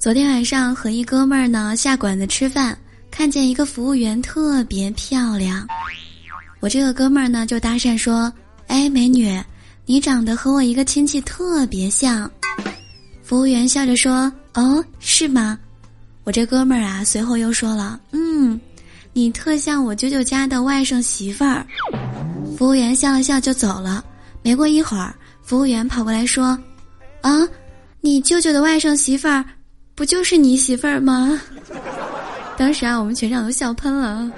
昨天晚上和一哥们儿呢下馆子吃饭，看见一个服务员特别漂亮，我这个哥们儿呢就搭讪说：“哎，美女，你长得和我一个亲戚特别像。”服务员笑着说：“哦，是吗？”我这哥们儿啊随后又说了：“嗯，你特像我舅舅家的外甥媳妇儿。”服务员笑了笑就走了。没过一会儿，服务员跑过来说：“啊，你舅舅的外甥媳妇儿。”不就是你媳妇儿吗？当时啊，我们全场都笑喷了。